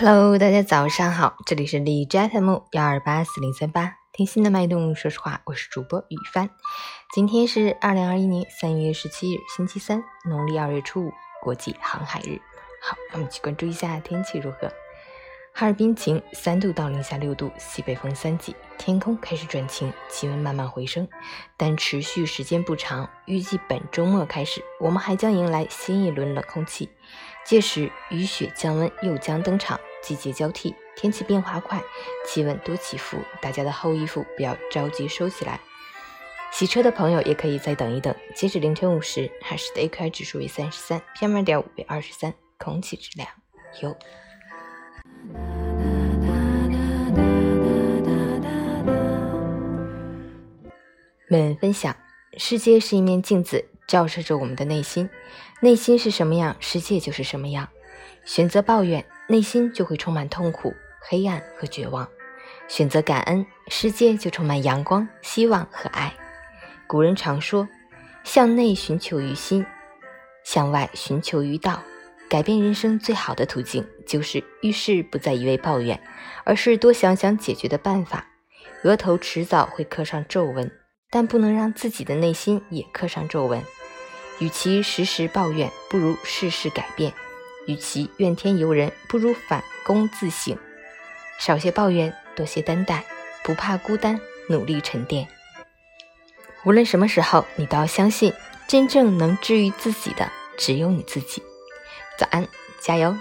Hello，大家早上好，这里是荔枝 FM 幺二八四零三八，听心的脉动。说实话，我是主播雨帆。今天是二零二一年三月十七日，星期三，农历二月初五，国际航海日。好，我们去关注一下天气如何。哈尔滨晴，三度到零下六度，西北风三级，天空开始转晴，气温慢慢回升，但持续时间不长。预计本周末开始，我们还将迎来新一轮冷空气，届时雨雪降温又将登场，季节交替，天气变化快，气温多起伏，大家的厚衣服不要着急收起来。洗车的朋友也可以再等一等。截止凌晨五时，海市的 AQI 指数为三十三，PM 二点五为二十三，空气质量优。本文分享：世界是一面镜子，照射着我们的内心。内心是什么样，世界就是什么样。选择抱怨，内心就会充满痛苦、黑暗和绝望；选择感恩，世界就充满阳光、希望和爱。古人常说：“向内寻求于心，向外寻求于道。”改变人生最好的途径，就是遇事不再一味抱怨，而是多想想解决的办法。额头迟早会刻上皱纹，但不能让自己的内心也刻上皱纹。与其时时抱怨，不如事事改变；与其怨天尤人，不如反躬自省。少些抱怨，多些担待，不怕孤单，努力沉淀。无论什么时候，你都要相信，真正能治愈自己的，只有你自己。早安，加油！